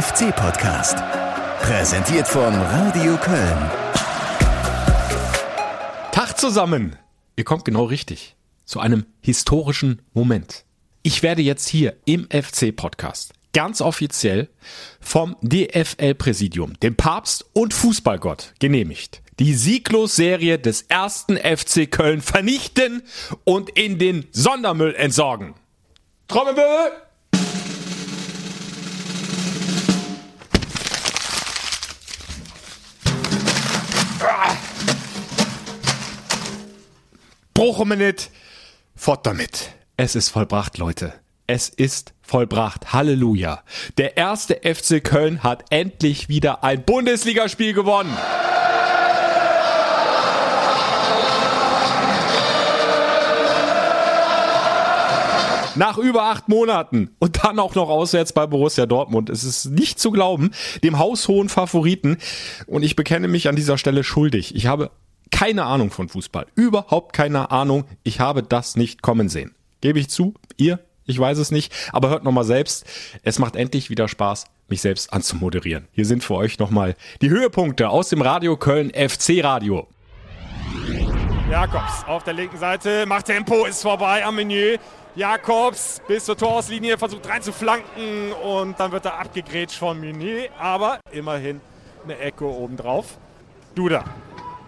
FC-Podcast. Präsentiert von Radio Köln. Tag zusammen! Ihr kommt genau richtig. Zu einem historischen Moment. Ich werde jetzt hier im FC-Podcast ganz offiziell vom DFL-Präsidium, dem Papst und Fußballgott genehmigt, die Sieglos-Serie des ersten FC Köln vernichten und in den Sondermüll entsorgen. Trommelwirbel! Mir nicht. Fort damit. Es ist vollbracht, Leute. Es ist vollbracht. Halleluja. Der erste FC Köln hat endlich wieder ein Bundesligaspiel gewonnen. Nach über acht Monaten und dann auch noch auswärts bei Borussia Dortmund. Es ist nicht zu glauben, dem haushohen Favoriten. Und ich bekenne mich an dieser Stelle schuldig. Ich habe keine Ahnung von Fußball. Überhaupt keine Ahnung. Ich habe das nicht kommen sehen. Gebe ich zu. Ihr? Ich weiß es nicht. Aber hört nochmal selbst. Es macht endlich wieder Spaß, mich selbst anzumoderieren. Hier sind für euch nochmal die Höhepunkte aus dem Radio Köln FC Radio. Jakobs auf der linken Seite, macht Tempo, ist vorbei am Menü. Jakobs bis zur Torauslinie versucht reinzuflanken und dann wird er abgegrätscht von Meunier, aber immerhin eine Ecke obendrauf. Duda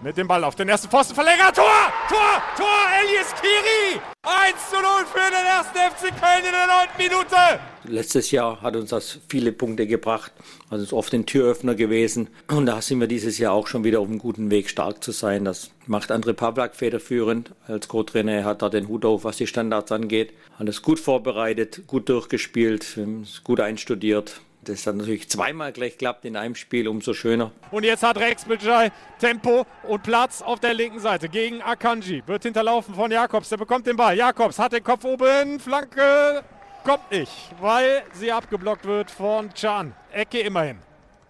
mit dem Ball auf den ersten Pfosten verlängert. Tor! Tor! Tor! Elias Kiri! 1 zu 0 für den ersten FC Köln in der neunten Minute. Letztes Jahr hat uns das viele Punkte gebracht, also ist oft ein Türöffner gewesen. Und da sind wir dieses Jahr auch schon wieder auf einem guten Weg, stark zu sein. Das macht André Pavlak federführend als Co-Trainer. Er hat da den Hut auf, was die Standards angeht. Alles gut vorbereitet, gut durchgespielt, gut einstudiert das dann natürlich zweimal gleich klappt in einem Spiel, umso schöner. Und jetzt hat Rex Bidjai Tempo und Platz auf der linken Seite gegen Akanji. Wird hinterlaufen von Jakobs, der bekommt den Ball. Jakobs hat den Kopf oben, Flanke kommt nicht, weil sie abgeblockt wird von Chan. Ecke immerhin.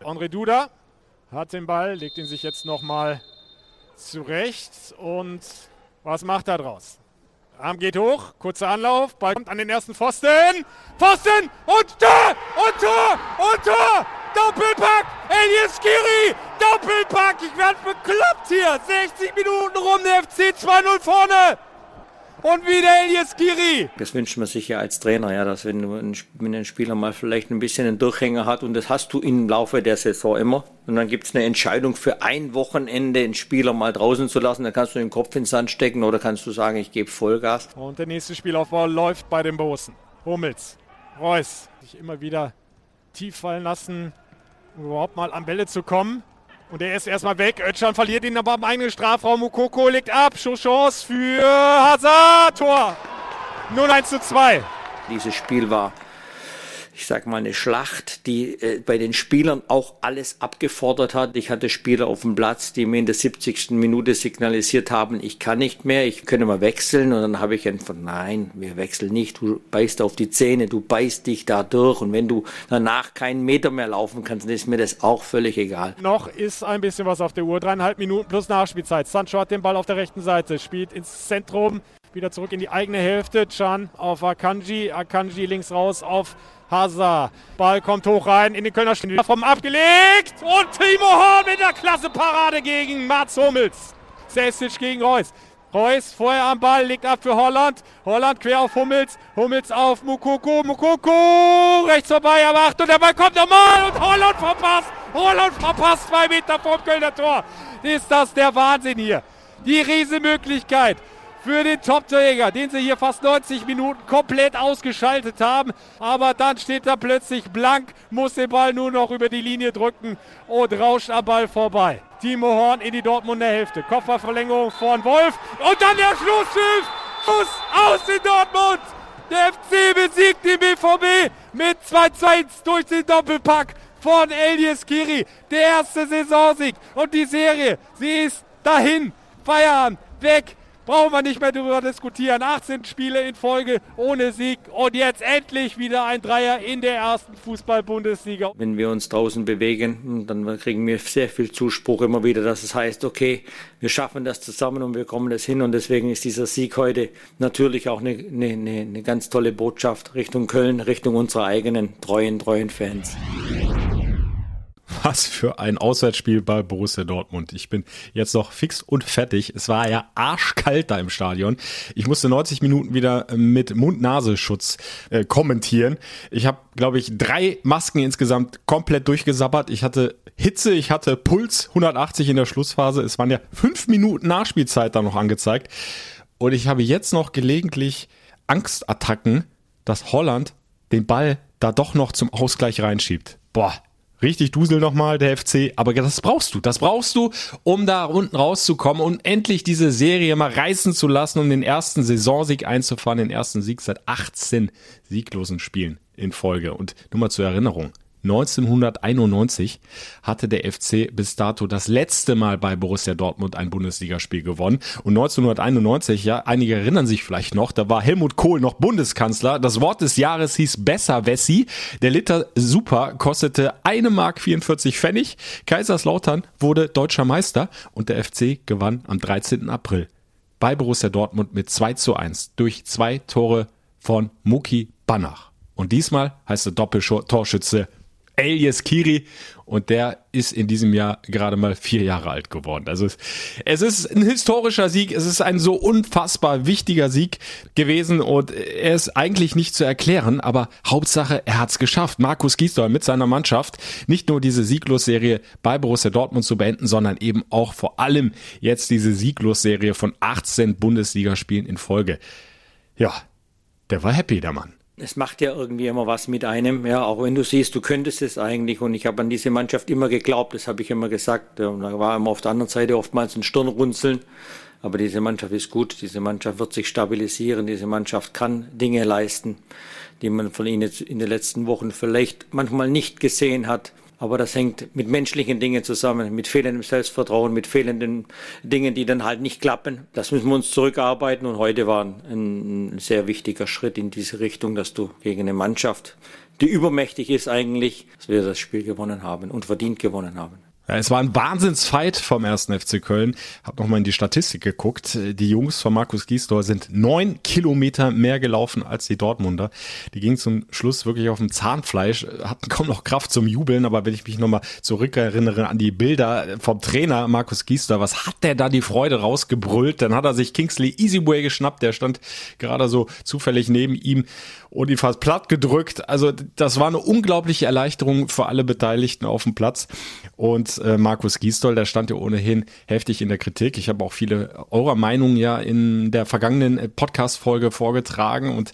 André Duda hat den Ball, legt ihn sich jetzt nochmal zurecht und was macht er draus? Arm geht hoch, kurzer Anlauf, Ball kommt an den ersten Pfosten. Pfosten und Tor und Tor und Tor. Doppelpack, Elias Kiri, Doppelpack. Ich werde bekloppt hier. 60 Minuten rum, der FC 2-0 vorne. Und wieder Elias Giri. Das wünscht man sich ja als Trainer, ja, dass wenn, ein, wenn ein Spieler mal vielleicht ein bisschen einen Durchhänger hat und das hast du im Laufe der Saison immer. Und dann gibt es eine Entscheidung für ein Wochenende, einen Spieler mal draußen zu lassen. Dann kannst du den Kopf ins Sand stecken oder kannst du sagen, ich gebe Vollgas. Und der nächste Spielaufbau läuft bei den Bosen. Hummels, Reus, sich immer wieder tief fallen lassen, um überhaupt mal an Bälle zu kommen. Und er ist erstmal weg. Özcan verliert ihn aber im eigenen Strafraum. Mukoko legt ab. Chance für Hazard. Tor. 0 1 zu 2. Dieses Spiel war ich sag mal, eine Schlacht, die äh, bei den Spielern auch alles abgefordert hat. Ich hatte Spieler auf dem Platz, die mir in der 70. Minute signalisiert haben, ich kann nicht mehr, ich könnte mal wechseln. Und dann habe ich einfach, nein, wir wechseln nicht. Du beißt auf die Zähne, du beißt dich da durch. Und wenn du danach keinen Meter mehr laufen kannst, dann ist mir das auch völlig egal. Noch ist ein bisschen was auf der Uhr. Dreieinhalb Minuten plus Nachspielzeit. Sancho hat den Ball auf der rechten Seite, spielt ins Zentrum. Wieder zurück in die eigene Hälfte. Chan auf Akanji. Akanji links raus auf Hazard. Ball kommt hoch rein in den Kölner Stadion. Vom abgelegt. Und Timo Horn mit der klasse Parade gegen Mats Hummels. Sessic gegen Reus. Reus vorher am Ball, legt ab für Holland. Holland quer auf Hummels. Hummels auf Mukoko. Mukoko rechts vorbei, aber Achtung, der Ball kommt nochmal und Holland verpasst. Holland verpasst zwei Meter vom Kölner Tor. Ist das der Wahnsinn hier? Die Riesenmöglichkeit für den Top-Träger, den sie hier fast 90 Minuten komplett ausgeschaltet haben. Aber dann steht er plötzlich blank, muss den Ball nur noch über die Linie drücken und rauscht am Ball vorbei. Timo Horn in die Dortmunder Hälfte. Kopfballverlängerung von Wolf und dann der Schlusspfiff. Schuss aus in Dortmund. Der FC besiegt den BVB mit 2 zu 1 durch den Doppelpack von Elias Kiri. Der erste Saisonsieg und die Serie, sie ist dahin. Feierabend, weg brauchen wir nicht mehr darüber diskutieren. 18 Spiele in Folge ohne Sieg und jetzt endlich wieder ein Dreier in der ersten Fußball-Bundesliga. Wenn wir uns draußen bewegen, dann kriegen wir sehr viel Zuspruch immer wieder, dass es heißt, okay, wir schaffen das zusammen und wir kommen das hin und deswegen ist dieser Sieg heute natürlich auch eine, eine, eine ganz tolle Botschaft Richtung Köln, Richtung unserer eigenen treuen, treuen Fans. Was für ein Auswärtsspiel bei Borussia Dortmund. Ich bin jetzt noch fix und fertig. Es war ja arschkalt da im Stadion. Ich musste 90 Minuten wieder mit Mund-Nasenschutz äh, kommentieren. Ich habe, glaube ich, drei Masken insgesamt komplett durchgesabbert. Ich hatte Hitze, ich hatte Puls 180 in der Schlussphase. Es waren ja fünf Minuten Nachspielzeit da noch angezeigt. Und ich habe jetzt noch gelegentlich Angstattacken, dass Holland den Ball da doch noch zum Ausgleich reinschiebt. Boah, richtig Dusel nochmal, der FC. Aber das brauchst du. Das brauchst du, um da unten rauszukommen und endlich diese Serie mal reißen zu lassen, um den ersten Saisonsieg einzufahren, den ersten Sieg seit 18 sieglosen Spielen in Folge. Und nur mal zur Erinnerung. 1991 hatte der FC bis dato das letzte Mal bei Borussia Dortmund ein Bundesligaspiel gewonnen. Und 1991, ja, einige erinnern sich vielleicht noch, da war Helmut Kohl noch Bundeskanzler. Das Wort des Jahres hieß Besser Wessi. Der Liter Super kostete eine Mark 44 Pfennig. Kaiserslautern wurde deutscher Meister und der FC gewann am 13. April bei Borussia Dortmund mit 2 zu 1 durch zwei Tore von Muki Banach. Und diesmal heißt der Doppeltorschütze Elias Kiri und der ist in diesem Jahr gerade mal vier Jahre alt geworden. Also es ist ein historischer Sieg, es ist ein so unfassbar wichtiger Sieg gewesen und er ist eigentlich nicht zu erklären, aber Hauptsache er hat es geschafft. Markus Gisdol mit seiner Mannschaft nicht nur diese Sieglosserie bei Borussia Dortmund zu beenden, sondern eben auch vor allem jetzt diese Sieglosserie von 18 Bundesligaspielen in Folge. Ja, der war happy, der Mann es macht ja irgendwie immer was mit einem, ja, auch wenn du siehst, du könntest es eigentlich. Und ich habe an diese Mannschaft immer geglaubt, das habe ich immer gesagt, und da war immer auf der anderen Seite oftmals ein Stirnrunzeln, aber diese Mannschaft ist gut, diese Mannschaft wird sich stabilisieren, diese Mannschaft kann Dinge leisten, die man von ihnen in den letzten Wochen vielleicht manchmal nicht gesehen hat. Aber das hängt mit menschlichen Dingen zusammen, mit fehlendem Selbstvertrauen, mit fehlenden Dingen, die dann halt nicht klappen. Das müssen wir uns zurückarbeiten und heute war ein, sehr wichtiger Schritt in diese Richtung, dass du gegen eine Mannschaft, die übermächtig ist eigentlich, dass wir das Spiel gewonnen haben und verdient gewonnen haben. Ja, es war ein Wahnsinnsfight vom ersten FC Köln. Hab nochmal in die Statistik geguckt. Die Jungs von Markus Giesdor sind neun Kilometer mehr gelaufen als die Dortmunder. Die gingen zum Schluss wirklich auf dem Zahnfleisch, hatten kaum noch Kraft zum Jubeln. Aber wenn ich mich nochmal zurückerinnere an die Bilder vom Trainer Markus Giesdor, was hat der da die Freude rausgebrüllt? Dann hat er sich Kingsley Easyway geschnappt. Der stand gerade so zufällig neben ihm und ihn fast platt gedrückt. Also das war eine unglaubliche Erleichterung für alle Beteiligten auf dem Platz. Und äh, Markus Giestol, der stand ja ohnehin heftig in der Kritik. Ich habe auch viele eurer Meinungen ja in der vergangenen äh, Podcast-Folge vorgetragen. Und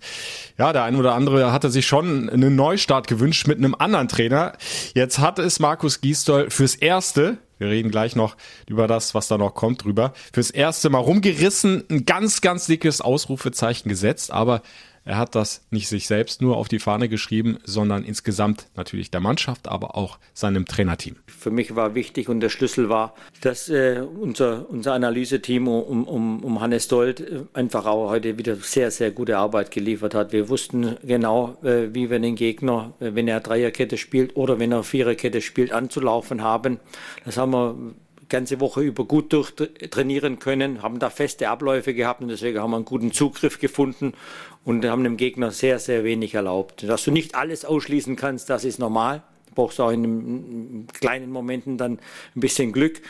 ja, der ein oder andere hatte sich schon einen Neustart gewünscht mit einem anderen Trainer. Jetzt hat es Markus Giestol fürs Erste wir reden gleich noch über das, was da noch kommt, drüber. Fürs erste Mal rumgerissen, ein ganz, ganz dickes Ausrufezeichen gesetzt, aber er hat das nicht sich selbst nur auf die Fahne geschrieben, sondern insgesamt natürlich der Mannschaft, aber auch seinem Trainerteam. Für mich war wichtig und der Schlüssel war, dass äh, unser, unser Analyseteam um, um, um Hannes Dold äh, einfach auch heute wieder sehr, sehr gute Arbeit geliefert hat. Wir wussten genau, äh, wie wir den Gegner, äh, wenn er Dreierkette spielt oder wenn er Viererkette spielt, anzulaufen haben. Das haben wir ganze Woche über gut durchtrainieren können, haben da feste Abläufe gehabt und deswegen haben wir einen guten Zugriff gefunden und haben dem Gegner sehr, sehr wenig erlaubt. Dass du nicht alles ausschließen kannst, das ist normal. Du brauchst auch in, in kleinen Momenten dann ein bisschen Glück.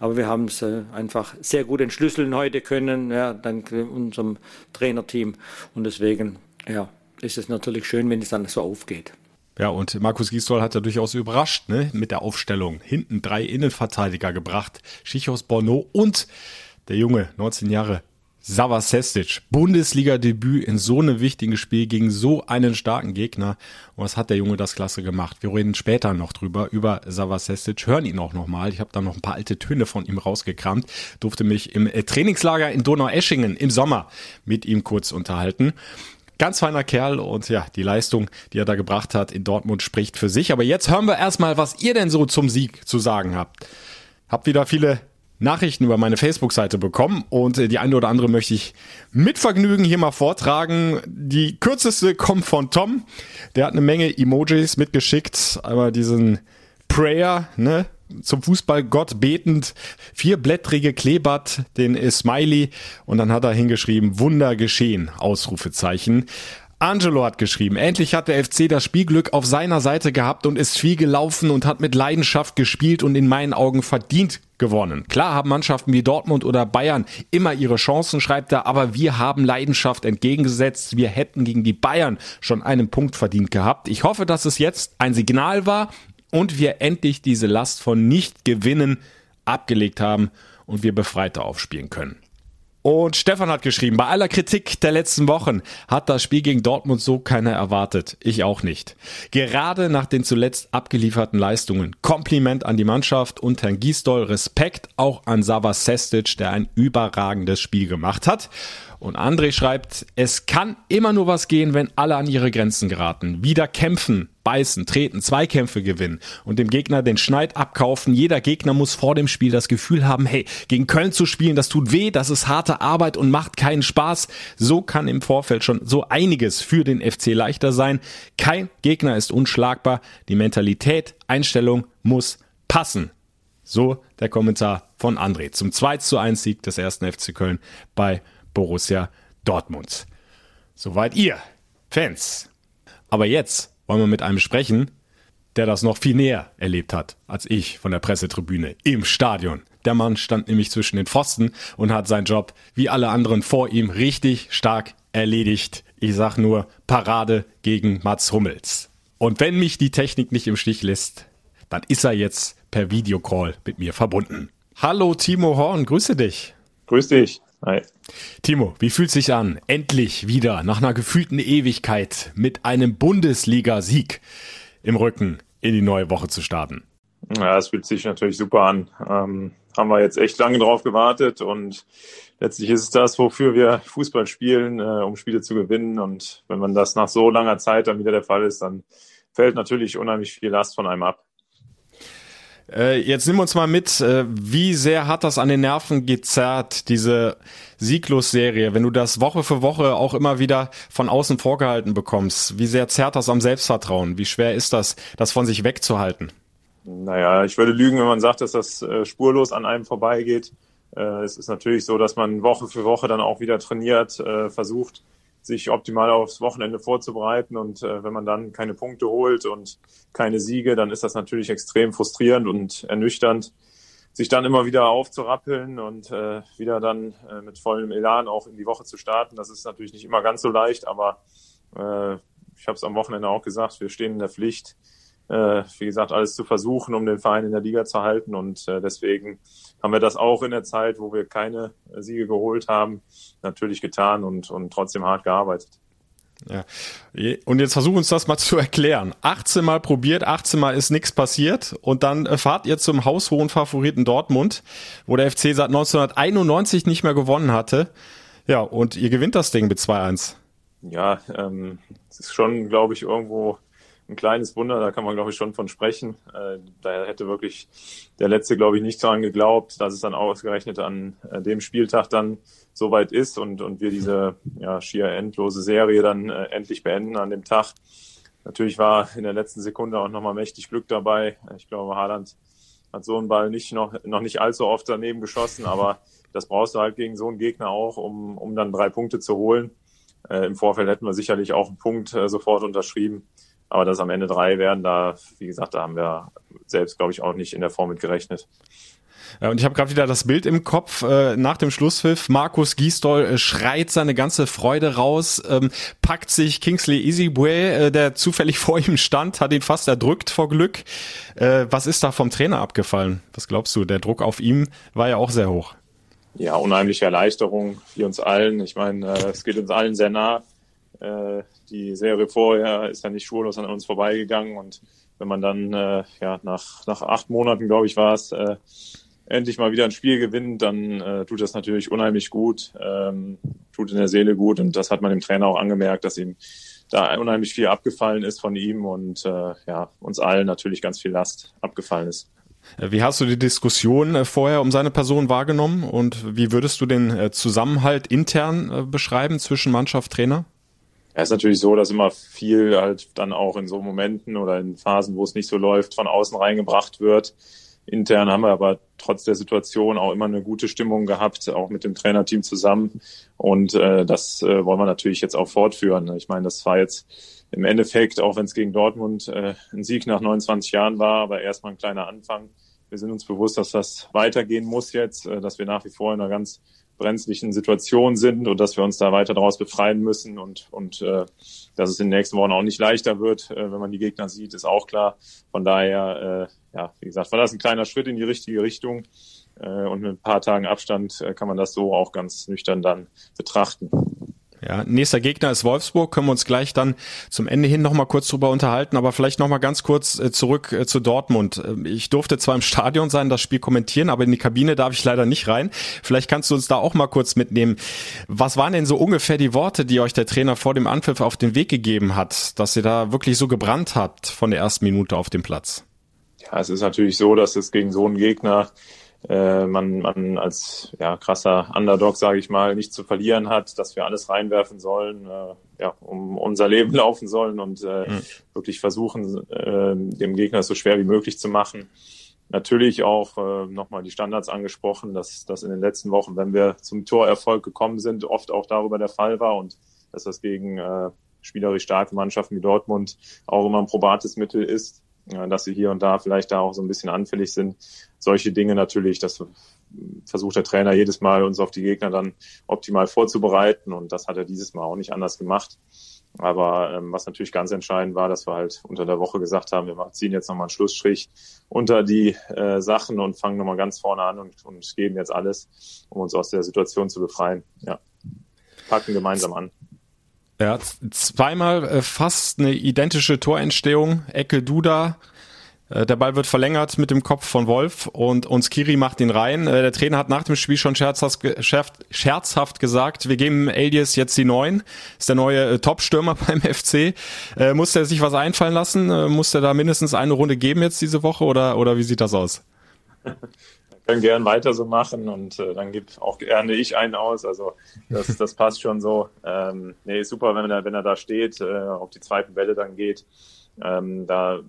Aber wir haben es äh, einfach sehr gut entschlüsseln heute können, ja, dank unserem Trainerteam. Und deswegen ja, ist es natürlich schön, wenn es dann so aufgeht. Ja, und Markus Gisdol hat ja durchaus überrascht ne, mit der Aufstellung. Hinten drei Innenverteidiger gebracht. Schichos Borno und der Junge, 19 Jahre, Sava Sestic. Bundesliga-Debüt in so einem wichtigen Spiel gegen so einen starken Gegner. Und was hat der Junge das klasse gemacht? Wir reden später noch drüber, über Sava Sestic. Hören ihn auch nochmal. Ich habe da noch ein paar alte Töne von ihm rausgekramt. Durfte mich im Trainingslager in Donaueschingen im Sommer mit ihm kurz unterhalten. Ganz feiner Kerl und ja, die Leistung, die er da gebracht hat in Dortmund spricht für sich. Aber jetzt hören wir erstmal, was ihr denn so zum Sieg zu sagen habt. Habt wieder viele Nachrichten über meine Facebook-Seite bekommen und äh, die eine oder andere möchte ich mit Vergnügen hier mal vortragen. Die kürzeste kommt von Tom. Der hat eine Menge Emojis mitgeschickt. Einmal diesen Prayer, ne? Zum Fußballgott betend, vierblättrige Kleeblatt, den Smiley und dann hat er hingeschrieben, Wunder geschehen, Ausrufezeichen. Angelo hat geschrieben, endlich hat der FC das Spielglück auf seiner Seite gehabt und ist viel gelaufen und hat mit Leidenschaft gespielt und in meinen Augen verdient gewonnen. Klar haben Mannschaften wie Dortmund oder Bayern immer ihre Chancen, schreibt er, aber wir haben Leidenschaft entgegengesetzt. Wir hätten gegen die Bayern schon einen Punkt verdient gehabt. Ich hoffe, dass es jetzt ein Signal war und wir endlich diese Last von Nicht-Gewinnen abgelegt haben und wir befreiter aufspielen können. Und Stefan hat geschrieben, bei aller Kritik der letzten Wochen hat das Spiel gegen Dortmund so keiner erwartet. Ich auch nicht. Gerade nach den zuletzt abgelieferten Leistungen. Kompliment an die Mannschaft und Herrn Gisdol. Respekt auch an Sava Sestic, der ein überragendes Spiel gemacht hat. Und André schreibt, es kann immer nur was gehen, wenn alle an ihre Grenzen geraten. Wieder kämpfen, beißen, treten, Zweikämpfe gewinnen und dem Gegner den Schneid abkaufen. Jeder Gegner muss vor dem Spiel das Gefühl haben, hey, gegen Köln zu spielen, das tut weh, das ist harte Arbeit und macht keinen Spaß. So kann im Vorfeld schon so einiges für den FC leichter sein. Kein Gegner ist unschlagbar. Die Mentalität, Einstellung muss passen. So der Kommentar von André zum 2 zu 1 Sieg des ersten FC Köln bei Borussia Dortmund. Soweit ihr, Fans. Aber jetzt wollen wir mit einem sprechen, der das noch viel näher erlebt hat als ich von der Pressetribüne im Stadion. Der Mann stand nämlich zwischen den Pfosten und hat seinen Job wie alle anderen vor ihm richtig stark erledigt. Ich sag nur Parade gegen Mats Hummels. Und wenn mich die Technik nicht im Stich lässt, dann ist er jetzt per Videocall mit mir verbunden. Hallo Timo Horn, grüße dich. Grüß dich. Hi. Timo, wie fühlt sich an, endlich wieder nach einer gefühlten Ewigkeit mit einem Bundesliga-Sieg im Rücken in die neue Woche zu starten? Ja, es fühlt sich natürlich super an. Ähm, haben wir jetzt echt lange drauf gewartet und letztlich ist es das, wofür wir Fußball spielen, äh, um Spiele zu gewinnen. Und wenn man das nach so langer Zeit dann wieder der Fall ist, dann fällt natürlich unheimlich viel Last von einem ab. Äh, jetzt nimm uns mal mit, äh, wie sehr hat das an den Nerven gezerrt, diese Sieglos-Serie, wenn du das Woche für Woche auch immer wieder von außen vorgehalten bekommst? Wie sehr zerrt das am Selbstvertrauen? Wie schwer ist das, das von sich wegzuhalten? Naja, ich würde lügen, wenn man sagt, dass das äh, spurlos an einem vorbeigeht. Äh, es ist natürlich so, dass man Woche für Woche dann auch wieder trainiert, äh, versucht, sich optimal aufs Wochenende vorzubereiten. Und äh, wenn man dann keine Punkte holt und keine Siege, dann ist das natürlich extrem frustrierend und ernüchternd, sich dann immer wieder aufzurappeln und äh, wieder dann äh, mit vollem Elan auch in die Woche zu starten. Das ist natürlich nicht immer ganz so leicht, aber äh, ich habe es am Wochenende auch gesagt, wir stehen in der Pflicht, äh, wie gesagt, alles zu versuchen, um den Verein in der Liga zu halten. Und äh, deswegen haben wir das auch in der Zeit, wo wir keine Siege geholt haben, natürlich getan und, und trotzdem hart gearbeitet. Ja. Und jetzt versuch uns das mal zu erklären. 18 Mal probiert, 18 Mal ist nichts passiert und dann äh, fahrt ihr zum haushohen Favoriten Dortmund, wo der FC seit 1991 nicht mehr gewonnen hatte. Ja, und ihr gewinnt das Ding mit 2-1. Ja, ähm, es ist schon, glaube ich, irgendwo ein kleines Wunder, da kann man, glaube ich, schon von sprechen. Äh, da hätte wirklich der Letzte, glaube ich, nicht daran geglaubt, dass es dann ausgerechnet an äh, dem Spieltag dann so weit ist und, und wir diese ja, schier endlose Serie dann äh, endlich beenden an dem Tag. Natürlich war in der letzten Sekunde auch nochmal mächtig Glück dabei. Ich glaube, Haaland hat so einen Ball nicht noch, noch nicht allzu oft daneben geschossen, aber das brauchst du halt gegen so einen Gegner auch, um, um dann drei Punkte zu holen. Äh, Im Vorfeld hätten wir sicherlich auch einen Punkt äh, sofort unterschrieben. Aber dass am Ende drei werden, da, wie gesagt, da haben wir selbst, glaube ich, auch nicht in der Form mit gerechnet. Ja, und ich habe gerade wieder das Bild im Kopf äh, nach dem Schlusspfiff. Markus Gisdol äh, schreit seine ganze Freude raus, ähm, packt sich Kingsley Easybue, äh, der zufällig vor ihm stand, hat ihn fast erdrückt vor Glück. Äh, was ist da vom Trainer abgefallen? Was glaubst du? Der Druck auf ihm war ja auch sehr hoch. Ja, unheimliche Erleichterung für uns allen. Ich meine, äh, es geht uns allen sehr nah. Äh, die Serie vorher ist ja nicht spurlos an uns vorbeigegangen und wenn man dann äh, ja nach nach acht Monaten glaube ich war es äh, endlich mal wieder ein Spiel gewinnt, dann äh, tut das natürlich unheimlich gut, ähm, tut in der Seele gut und das hat man dem Trainer auch angemerkt, dass ihm da unheimlich viel abgefallen ist von ihm und äh, ja uns allen natürlich ganz viel Last abgefallen ist. Wie hast du die Diskussion äh, vorher um seine Person wahrgenommen und wie würdest du den äh, Zusammenhalt intern äh, beschreiben zwischen Mannschaft, Trainer? Ja, ist natürlich so, dass immer viel halt dann auch in so Momenten oder in Phasen, wo es nicht so läuft, von außen reingebracht wird. Intern haben wir aber trotz der Situation auch immer eine gute Stimmung gehabt, auch mit dem Trainerteam zusammen. Und äh, das äh, wollen wir natürlich jetzt auch fortführen. Ich meine, das war jetzt im Endeffekt, auch wenn es gegen Dortmund äh, ein Sieg nach 29 Jahren war, aber erstmal ein kleiner Anfang. Wir sind uns bewusst, dass das weitergehen muss jetzt, äh, dass wir nach wie vor in einer ganz brenzlichen Situation sind und dass wir uns da weiter daraus befreien müssen und, und äh, dass es in den nächsten Wochen auch nicht leichter wird, äh, wenn man die Gegner sieht, ist auch klar. Von daher, äh, ja, wie gesagt, war das ein kleiner Schritt in die richtige Richtung äh, und mit ein paar Tagen Abstand äh, kann man das so auch ganz nüchtern dann betrachten. Ja, nächster Gegner ist Wolfsburg, können wir uns gleich dann zum Ende hin nochmal kurz drüber unterhalten, aber vielleicht nochmal ganz kurz äh, zurück äh, zu Dortmund. Ähm, ich durfte zwar im Stadion sein, das Spiel kommentieren, aber in die Kabine darf ich leider nicht rein. Vielleicht kannst du uns da auch mal kurz mitnehmen. Was waren denn so ungefähr die Worte, die euch der Trainer vor dem Anpfiff auf den Weg gegeben hat, dass ihr da wirklich so gebrannt habt von der ersten Minute auf dem Platz? Ja, es ist natürlich so, dass es gegen so einen Gegner äh, man, man als ja, krasser Underdog, sage ich mal, nicht zu verlieren hat, dass wir alles reinwerfen sollen, äh, ja, um unser Leben laufen sollen und äh, mhm. wirklich versuchen, äh, dem Gegner so schwer wie möglich zu machen. Natürlich auch äh, nochmal die Standards angesprochen, dass das in den letzten Wochen, wenn wir zum Torerfolg gekommen sind, oft auch darüber der Fall war und dass das gegen äh, spielerisch starke Mannschaften wie Dortmund auch immer ein probates Mittel ist dass sie hier und da vielleicht da auch so ein bisschen anfällig sind. Solche Dinge natürlich, das versucht der Trainer jedes Mal, uns auf die Gegner dann optimal vorzubereiten und das hat er dieses Mal auch nicht anders gemacht. Aber ähm, was natürlich ganz entscheidend war, dass wir halt unter der Woche gesagt haben, wir ziehen jetzt nochmal einen Schlussstrich unter die äh, Sachen und fangen nochmal ganz vorne an und, und geben jetzt alles, um uns aus der Situation zu befreien. Ja, packen gemeinsam an. Ja, zweimal äh, fast eine identische Torentstehung. Ecke Duda. Äh, der Ball wird verlängert mit dem Kopf von Wolf und uns Kiri macht ihn rein. Äh, der Trainer hat nach dem Spiel schon scherzhaft, scherzhaft gesagt, wir geben Elias jetzt die neun. Ist der neue Top-Stürmer beim FC. Muss er sich was einfallen lassen? Muss er da mindestens eine Runde geben jetzt diese Woche oder, oder wie sieht das aus? können gern weiter so machen und äh, dann gibt auch gerne ich einen aus. Also das, das passt schon so. Ähm, nee, super, wenn er, wenn er da steht, äh, auf die zweiten Welle dann geht. Ähm, da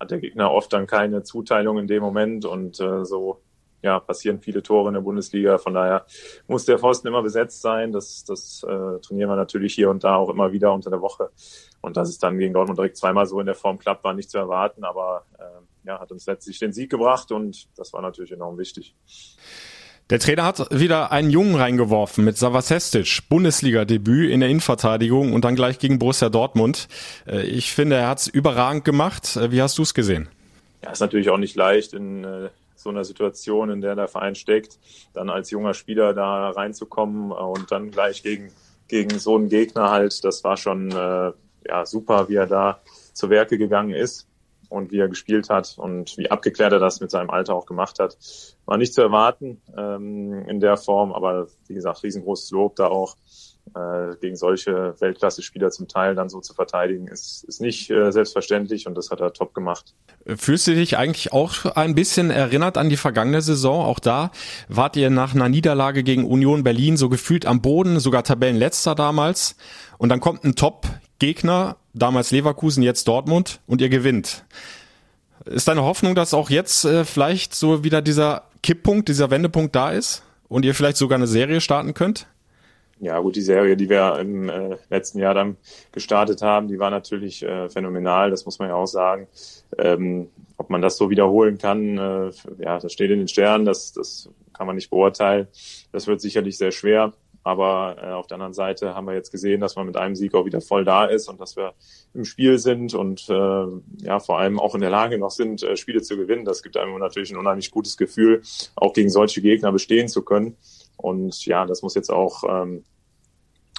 hat der Gegner oft dann keine Zuteilung in dem Moment und äh, so ja, passieren viele Tore in der Bundesliga. Von daher muss der Pfosten immer besetzt sein. Das, das äh, trainieren wir natürlich hier und da auch immer wieder unter der Woche. Und dass es dann gegen Dortmund direkt zweimal so in der Form klappt, war nicht zu erwarten. Aber äh, ja, hat uns letztlich den Sieg gebracht und das war natürlich enorm wichtig. Der Trainer hat wieder einen Jungen reingeworfen mit Savasestic, Bundesliga-Debüt in der Innenverteidigung und dann gleich gegen Borussia Dortmund. Äh, ich finde, er hat es überragend gemacht. Äh, wie hast du es gesehen? Ja, ist natürlich auch nicht leicht in äh, so einer Situation, in der der Verein steckt, dann als junger Spieler da reinzukommen und dann gleich gegen, gegen so einen Gegner halt. Das war schon ja, super, wie er da zu Werke gegangen ist und wie er gespielt hat und wie abgeklärt er das mit seinem Alter auch gemacht hat. War nicht zu erwarten ähm, in der Form, aber wie gesagt, riesengroßes Lob da auch äh, gegen solche Weltklasse-Spieler zum Teil dann so zu verteidigen, ist, ist nicht äh, selbstverständlich und das hat er top gemacht. Fühlst du dich eigentlich auch ein bisschen erinnert an die vergangene Saison? Auch da wart ihr nach einer Niederlage gegen Union Berlin so gefühlt am Boden, sogar Tabellenletzter damals. Und dann kommt ein Top-Gegner, damals Leverkusen, jetzt Dortmund und ihr gewinnt. Ist deine Hoffnung, dass auch jetzt äh, vielleicht so wieder dieser Kipppunkt, dieser Wendepunkt da ist und ihr vielleicht sogar eine Serie starten könnt? Ja, gut, die Serie, die wir im äh, letzten Jahr dann gestartet haben, die war natürlich äh, phänomenal, das muss man ja auch sagen. Ähm, ob man das so wiederholen kann, äh, ja, das steht in den Sternen, das, das kann man nicht beurteilen. Das wird sicherlich sehr schwer. Aber äh, auf der anderen Seite haben wir jetzt gesehen, dass man mit einem Sieg auch wieder voll da ist und dass wir im Spiel sind und äh, ja vor allem auch in der Lage noch sind, äh, Spiele zu gewinnen. Das gibt einem natürlich ein unheimlich gutes Gefühl, auch gegen solche Gegner bestehen zu können. Und ja, das muss jetzt auch ähm,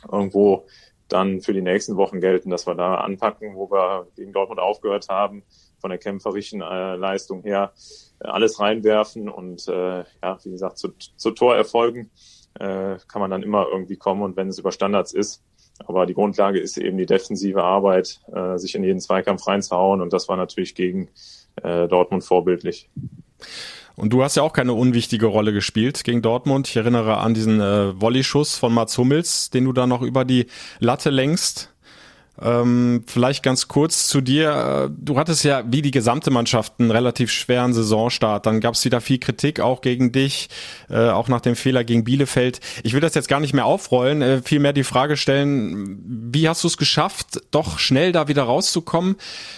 irgendwo dann für die nächsten Wochen gelten, dass wir da anpacken, wo wir gegen Dortmund aufgehört haben, von der kämpferischen äh, Leistung her äh, alles reinwerfen und äh, ja, wie gesagt, zu, zu Torerfolgen äh, kann man dann immer irgendwie kommen und wenn es über Standards ist. Aber die Grundlage ist eben die defensive Arbeit, äh, sich in jeden Zweikampf reinzuhauen und das war natürlich gegen äh, Dortmund vorbildlich. Und du hast ja auch keine unwichtige Rolle gespielt gegen Dortmund. Ich erinnere an diesen äh, Volley-Schuss von Mats Hummels, den du da noch über die Latte lenkst. Ähm, vielleicht ganz kurz zu dir. Du hattest ja wie die gesamte Mannschaft einen relativ schweren Saisonstart. Dann gab es wieder viel Kritik auch gegen dich, äh, auch nach dem Fehler gegen Bielefeld. Ich will das jetzt gar nicht mehr aufrollen, äh, vielmehr die Frage stellen, wie hast du es geschafft, doch schnell da wieder rauszukommen,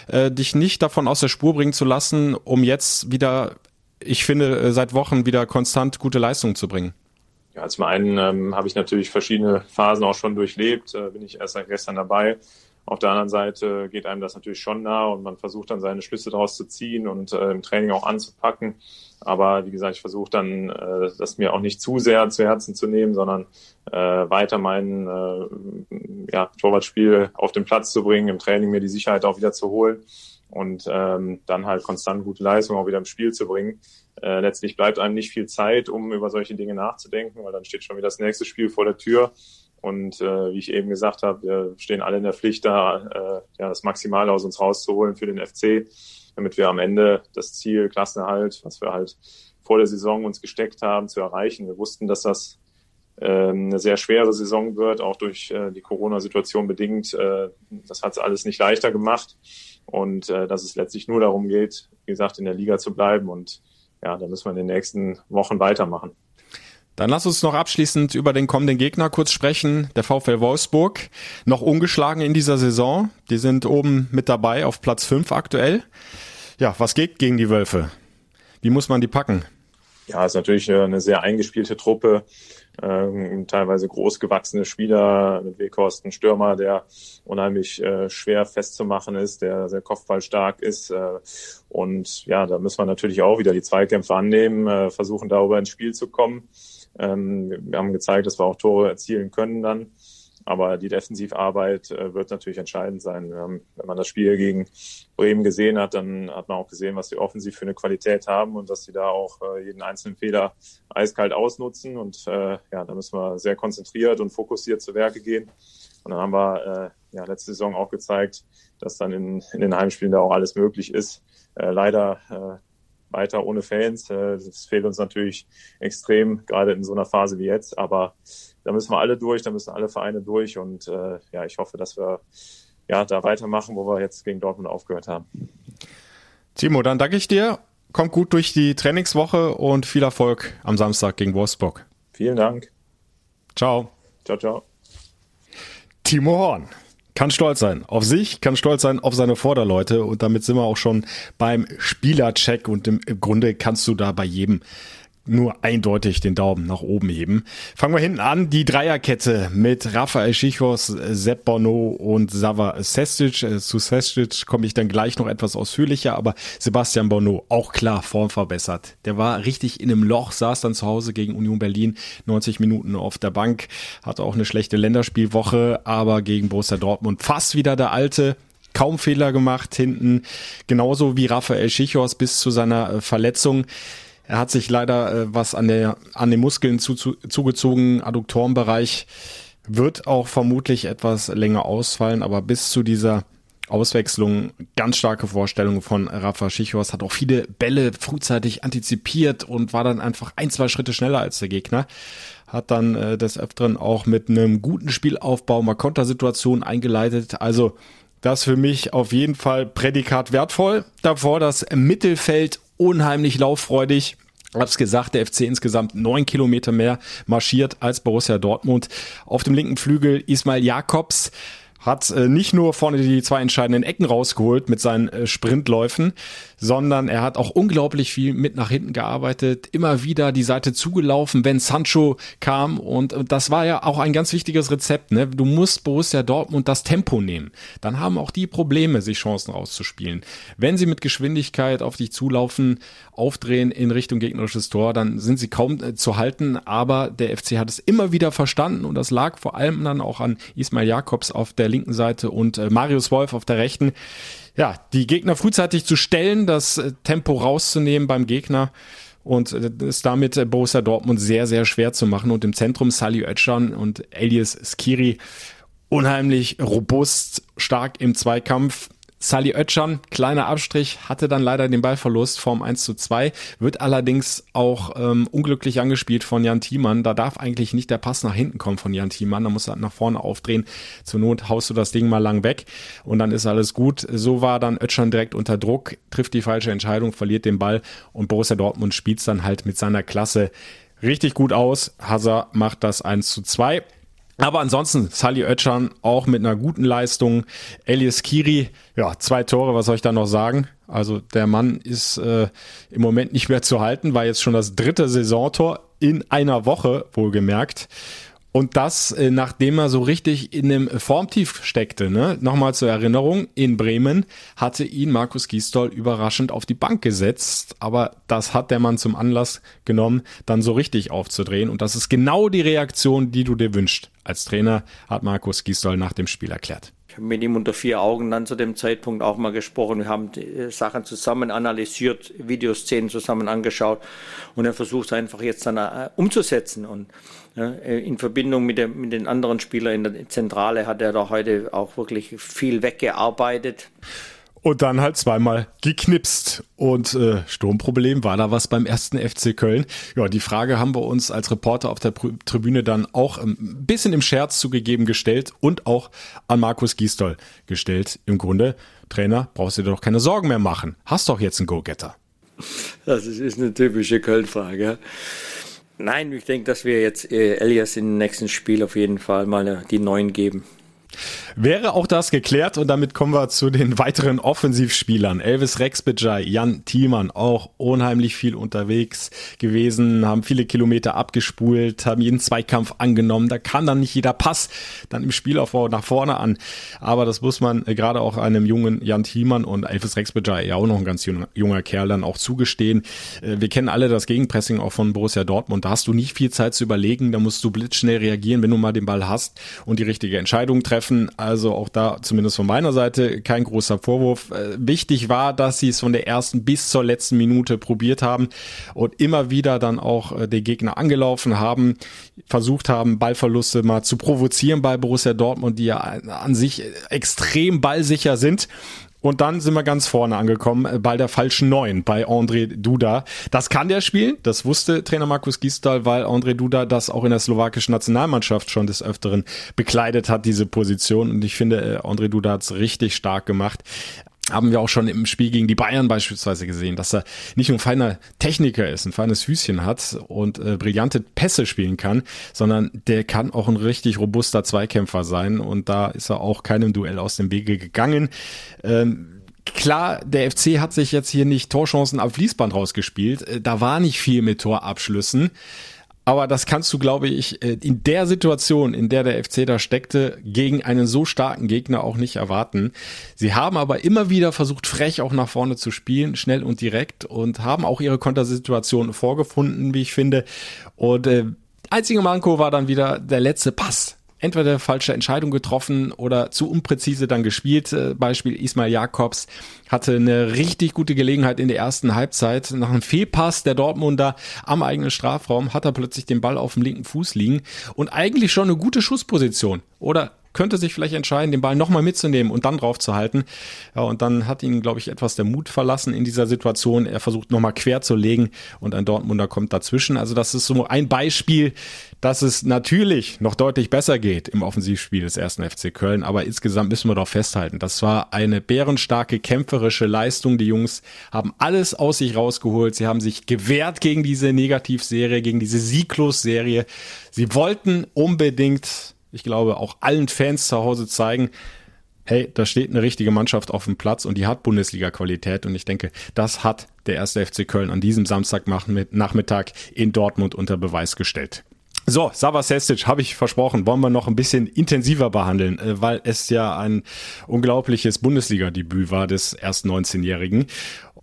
äh, dich nicht davon aus der Spur bringen zu lassen, um jetzt wieder, ich finde, äh, seit Wochen wieder konstant gute Leistungen zu bringen? Ja, zum einen ähm, habe ich natürlich verschiedene Phasen auch schon durchlebt, äh, bin ich erst seit gestern dabei. Auf der anderen Seite geht einem das natürlich schon nah und man versucht dann seine Schlüsse daraus zu ziehen und äh, im Training auch anzupacken. Aber wie gesagt, ich versuche dann, äh, das mir auch nicht zu sehr zu Herzen zu nehmen, sondern äh, weiter mein äh, ja, Torwartspiel auf den Platz zu bringen, im Training mir die Sicherheit auch wieder zu holen und ähm, dann halt konstant gute Leistung auch wieder im Spiel zu bringen. Äh, letztlich bleibt einem nicht viel Zeit, um über solche Dinge nachzudenken, weil dann steht schon wieder das nächste Spiel vor der Tür. Und äh, wie ich eben gesagt habe, wir stehen alle in der Pflicht, da äh, ja, das Maximale aus uns rauszuholen für den FC, damit wir am Ende das Ziel Klassenerhalt, was wir halt vor der Saison uns gesteckt haben, zu erreichen. Wir wussten, dass das äh, eine sehr schwere Saison wird, auch durch äh, die Corona-Situation bedingt. Äh, das hat es alles nicht leichter gemacht und äh, dass es letztlich nur darum geht, wie gesagt, in der Liga zu bleiben. Und ja, da müssen wir in den nächsten Wochen weitermachen. Dann lass uns noch abschließend über den kommenden Gegner kurz sprechen. Der VfL Wolfsburg, noch ungeschlagen in dieser Saison. Die sind oben mit dabei auf Platz 5 aktuell. Ja, was geht gegen die Wölfe? Wie muss man die packen? Ja, ist natürlich eine sehr eingespielte Truppe. Ähm, teilweise großgewachsene Spieler mit Weghorst, Stürmer, der unheimlich äh, schwer festzumachen ist, der sehr kopfballstark ist. Äh, und ja, da müssen wir natürlich auch wieder die Zweikämpfe annehmen, äh, versuchen darüber ins Spiel zu kommen. Ähm, wir haben gezeigt, dass wir auch Tore erzielen können dann. Aber die Defensivarbeit äh, wird natürlich entscheidend sein. Ähm, wenn man das Spiel gegen Bremen gesehen hat, dann hat man auch gesehen, was die offensiv für eine Qualität haben und dass sie da auch äh, jeden einzelnen Fehler eiskalt ausnutzen. Und äh, ja, da müssen wir sehr konzentriert und fokussiert zu Werke gehen. Und dann haben wir äh, ja letzte Saison auch gezeigt, dass dann in, in den Heimspielen da auch alles möglich ist. Äh, leider äh, weiter ohne Fans. Äh, das fehlt uns natürlich extrem, gerade in so einer Phase wie jetzt. Aber da müssen wir alle durch, da müssen alle Vereine durch. Und äh, ja, ich hoffe, dass wir ja da weitermachen, wo wir jetzt gegen Dortmund aufgehört haben. Timo, dann danke ich dir. Kommt gut durch die Trainingswoche und viel Erfolg am Samstag gegen Wolfsburg. Vielen Dank. Ciao. Ciao, ciao. Timo Horn kann stolz sein auf sich, kann stolz sein auf seine Vorderleute. Und damit sind wir auch schon beim Spielercheck. Und im, im Grunde kannst du da bei jedem nur eindeutig den Daumen nach oben heben. Fangen wir hinten an, die Dreierkette mit Rafael Schichos, Sepp Bono und Sava Sestic. Äh, zu Sestic komme ich dann gleich noch etwas ausführlicher, aber Sebastian Bono, auch klar, Form verbessert. Der war richtig in einem Loch, saß dann zu Hause gegen Union Berlin, 90 Minuten auf der Bank, hatte auch eine schlechte Länderspielwoche, aber gegen Borussia Dortmund fast wieder der alte, kaum Fehler gemacht hinten, genauso wie Rafael Schichos bis zu seiner äh, Verletzung. Er hat sich leider äh, was an, der, an den Muskeln zu, zu, zugezogen, Adduktorenbereich. Wird auch vermutlich etwas länger ausfallen, aber bis zu dieser Auswechslung ganz starke Vorstellungen von Rafa Schichos, hat auch viele Bälle frühzeitig antizipiert und war dann einfach ein, zwei Schritte schneller als der Gegner. Hat dann äh, des Öfteren auch mit einem guten Spielaufbau mal Kontersituationen eingeleitet. Also das für mich auf jeden Fall Prädikat wertvoll. Davor das Mittelfeld unheimlich lauffreudig. Hab's gesagt, der FC insgesamt neun Kilometer mehr marschiert als Borussia Dortmund. Auf dem linken Flügel Ismail Jakobs hat äh, nicht nur vorne die zwei entscheidenden Ecken rausgeholt mit seinen äh, Sprintläufen, sondern er hat auch unglaublich viel mit nach hinten gearbeitet, immer wieder die Seite zugelaufen, wenn Sancho kam und, das war ja auch ein ganz wichtiges Rezept. Ne? Du musst Borussia Dortmund das Tempo nehmen. Dann haben auch die Probleme, sich Chancen rauszuspielen. Wenn sie mit Geschwindigkeit auf dich zulaufen, aufdrehen in Richtung gegnerisches Tor, dann sind sie kaum äh, zu halten, aber der FC hat es immer wieder verstanden und das lag vor allem dann auch an Ismail Jakobs auf der linken Seite und äh, Marius Wolf auf der rechten ja, die Gegner frühzeitig zu stellen, das äh, Tempo rauszunehmen beim Gegner und es damit äh, Borussia Dortmund sehr, sehr schwer zu machen. Und im Zentrum Sally Özcan und Elias Skiri unheimlich robust, stark im Zweikampf. Sally Oetschan, kleiner Abstrich, hatte dann leider den Ballverlust vom 1 zu 2, wird allerdings auch ähm, unglücklich angespielt von Jan Thiemann. Da darf eigentlich nicht der Pass nach hinten kommen von Jan Thiemann, da muss er nach vorne aufdrehen. Zur Not haust du das Ding mal lang weg und dann ist alles gut. So war dann Oetschan direkt unter Druck, trifft die falsche Entscheidung, verliert den Ball und Borussia Dortmund spielt dann halt mit seiner Klasse richtig gut aus. Hazard macht das 1 zu 2. Aber ansonsten Sally Oetschan auch mit einer guten Leistung. Elias Kiri, ja, zwei Tore, was soll ich da noch sagen? Also der Mann ist äh, im Moment nicht mehr zu halten, war jetzt schon das dritte Saisontor in einer Woche, wohlgemerkt. Und das, äh, nachdem er so richtig in einem Formtief steckte. Ne? Nochmal zur Erinnerung, in Bremen hatte ihn Markus Gisdol überraschend auf die Bank gesetzt. Aber das hat der Mann zum Anlass genommen, dann so richtig aufzudrehen. Und das ist genau die Reaktion, die du dir wünschst. Als Trainer hat Markus Gisdol nach dem Spiel erklärt. Ich habe mit ihm unter vier Augen dann zu dem Zeitpunkt auch mal gesprochen. Wir haben die Sachen zusammen analysiert, Videoszenen zusammen angeschaut und er versucht einfach jetzt dann äh, umzusetzen. Und äh, in Verbindung mit, der, mit den anderen Spielern in der Zentrale hat er da heute auch wirklich viel weggearbeitet. Und dann halt zweimal geknipst. Und äh, Sturmproblem, war da was beim ersten FC Köln? Ja, die Frage haben wir uns als Reporter auf der Tribüne dann auch ein bisschen im Scherz zugegeben gestellt und auch an Markus Gisdol gestellt. Im Grunde, Trainer, brauchst du dir doch keine Sorgen mehr machen. Hast doch jetzt einen Go-Getter. Das ist eine typische Köln-Frage. Nein, ich denke, dass wir jetzt äh, Elias im nächsten Spiel auf jeden Fall mal die neuen geben. Wäre auch das geklärt und damit kommen wir zu den weiteren Offensivspielern. Elvis Rexbejai, Jan Thielmann, auch unheimlich viel unterwegs gewesen, haben viele Kilometer abgespult, haben jeden Zweikampf angenommen. Da kam dann nicht jeder Pass dann im Spielaufbau nach vorne an. Aber das muss man äh, gerade auch einem jungen Jan Thielmann und Elvis Rexbejai, ja auch noch ein ganz junger, junger Kerl, dann auch zugestehen. Äh, wir kennen alle das Gegenpressing auch von Borussia Dortmund. Da hast du nicht viel Zeit zu überlegen, da musst du blitzschnell reagieren, wenn du mal den Ball hast und die richtige Entscheidung treffen. Also auch da zumindest von meiner Seite kein großer Vorwurf. Äh, wichtig war, dass sie es von der ersten bis zur letzten Minute probiert haben und immer wieder dann auch äh, den Gegner angelaufen haben, versucht haben, Ballverluste mal zu provozieren bei Borussia Dortmund, die ja an sich extrem ballsicher sind. Und dann sind wir ganz vorne angekommen, äh, bei der falschen Neun, bei André Duda. Das kann der spielen, das wusste Trainer Markus Gisdal, weil André Duda das auch in der slowakischen Nationalmannschaft schon des Öfteren bekleidet hat, diese Position. Und ich finde, äh, André Duda hat's richtig stark gemacht haben wir auch schon im Spiel gegen die Bayern beispielsweise gesehen, dass er nicht nur ein feiner Techniker ist, ein feines Füßchen hat und äh, brillante Pässe spielen kann, sondern der kann auch ein richtig robuster Zweikämpfer sein und da ist er auch keinem Duell aus dem Wege gegangen. Ähm, Klar, der FC hat sich jetzt hier nicht Torchancen am Fließband rausgespielt. Äh, da war nicht viel mit Torabschlüssen. Aber das kannst du, glaube ich, äh, in der Situation, in der der FC da steckte, gegen einen so starken Gegner auch nicht erwarten. Sie haben aber immer wieder versucht, frech auch nach vorne zu spielen, schnell und direkt und haben auch ihre Kontersituation vorgefunden, wie ich finde. Und äh, einzige Manko war dann wieder der letzte Pass entweder falsche Entscheidung getroffen oder zu unpräzise dann gespielt. Äh, Beispiel Ismail Jakobs hatte eine richtig gute Gelegenheit in der ersten Halbzeit. Nach einem Fehlpass der Dortmunder am eigenen Strafraum hat er plötzlich den Ball auf dem linken Fuß liegen und eigentlich schon eine gute Schussposition. Oder könnte sich vielleicht entscheiden, den Ball nochmal mitzunehmen und dann drauf zu halten. Ja, und dann hat ihn, glaube ich, etwas der Mut verlassen in dieser Situation. Er versucht nochmal quer zu legen und ein Dortmunder kommt dazwischen. Also das ist so ein Beispiel, dass es natürlich noch deutlich besser geht im Offensivspiel des ersten FC Köln. Aber insgesamt müssen wir doch festhalten, das war eine bärenstarke kämpferische Leistung. Die Jungs haben alles aus sich rausgeholt. Sie haben sich gewehrt gegen diese Negativserie, gegen diese Sieglos-Serie. Sie wollten unbedingt ich glaube, auch allen Fans zu Hause zeigen, hey, da steht eine richtige Mannschaft auf dem Platz und die hat Bundesliga-Qualität. Und ich denke, das hat der erste FC Köln an diesem Samstagnachmittag in Dortmund unter Beweis gestellt. So, Savas Hestic, habe ich versprochen, wollen wir noch ein bisschen intensiver behandeln, äh, weil es ja ein unglaubliches Bundesliga-Debüt war des erst 19-Jährigen.